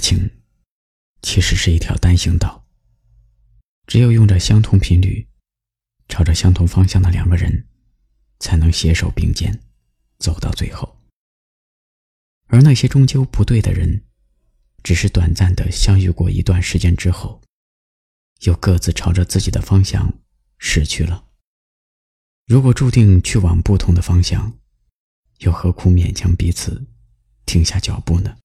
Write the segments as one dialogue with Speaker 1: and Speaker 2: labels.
Speaker 1: 情其实是一条单行道，只有用着相同频率、朝着相同方向的两个人，才能携手并肩走到最后。而那些终究不对的人，只是短暂的相遇过一段时间之后，又各自朝着自己的方向驶去了。如果注定去往不同的方向，又何苦勉强彼此停下脚步呢？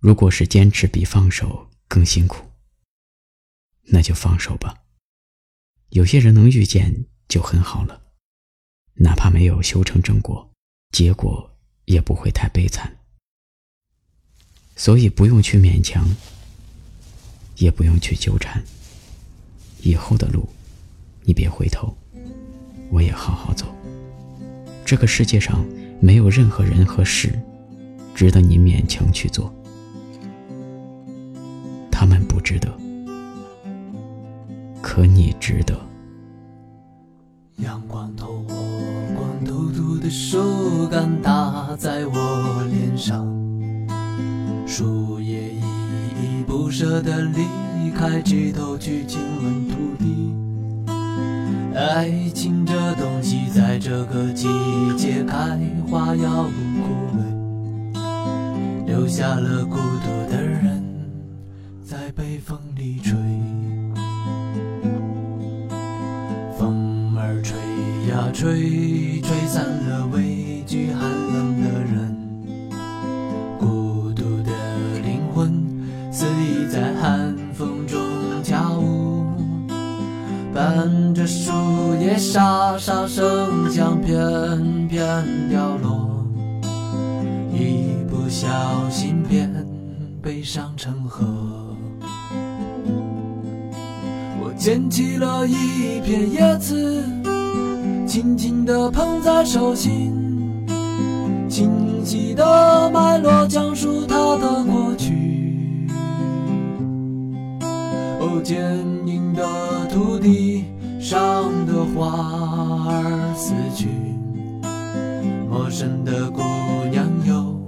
Speaker 1: 如果是坚持比放手更辛苦，那就放手吧。有些人能遇见就很好了，哪怕没有修成正果，结果也不会太悲惨。所以不用去勉强，也不用去纠缠。以后的路，你别回头。我也好好走。这个世界上没有任何人和事值得你勉强去做，他们不值得，可你值得。
Speaker 2: 阳光透过光秃秃的树干打在我脸上，树叶依依不舍地离开枝头去亲吻土地。爱情这东西，在这个季节开花要枯萎，留下了孤独的人在北风里吹。风儿吹呀吹，吹散了畏惧寒冷的人，孤独的灵魂肆意在寒风中跳舞。伴着树叶沙沙声响，片片掉落，一不小心便悲伤成河。捡起了一片叶子，轻轻地捧在手心，清晰的脉络讲述它的过去。哦，坚硬的土地。上的花儿死去，陌生的姑娘又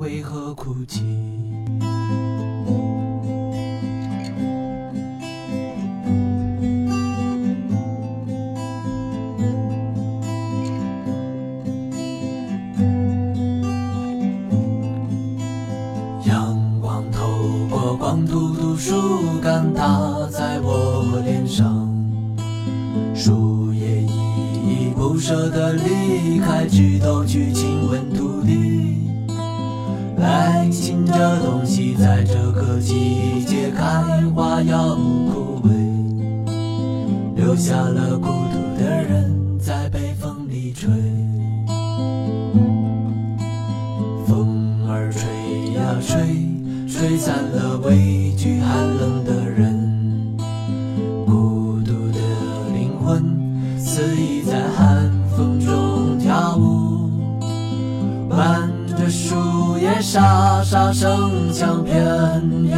Speaker 2: 为何哭泣？阳光透过光秃秃树干打在我脸上。树叶依依不舍地离开枝头去亲吻土地。爱情这东西，在这个季节开花要枯萎，留下了孤独的人在北风里吹。吹，散了畏惧寒冷的人。孤独的灵魂肆意在寒风中跳舞，伴着树叶沙沙声响，片片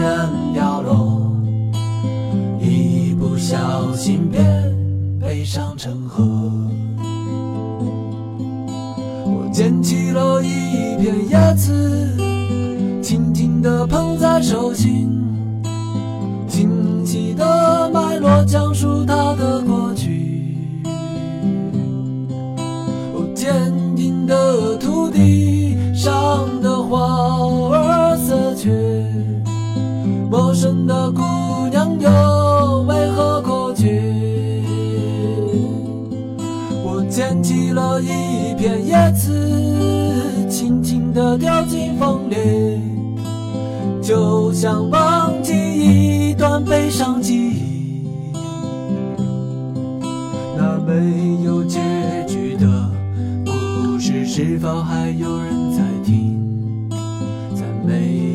Speaker 2: 掉落，一不小心便悲伤成河。捧在手心，清晰的脉络讲述它的过去。哦，坚硬的土地上的花儿死去，陌生的姑娘又为何哭泣？我捡起了一片叶子，轻轻地掉进风里，就像忘记一段悲伤记忆，那没有结局的故事。是否还有人在听？在每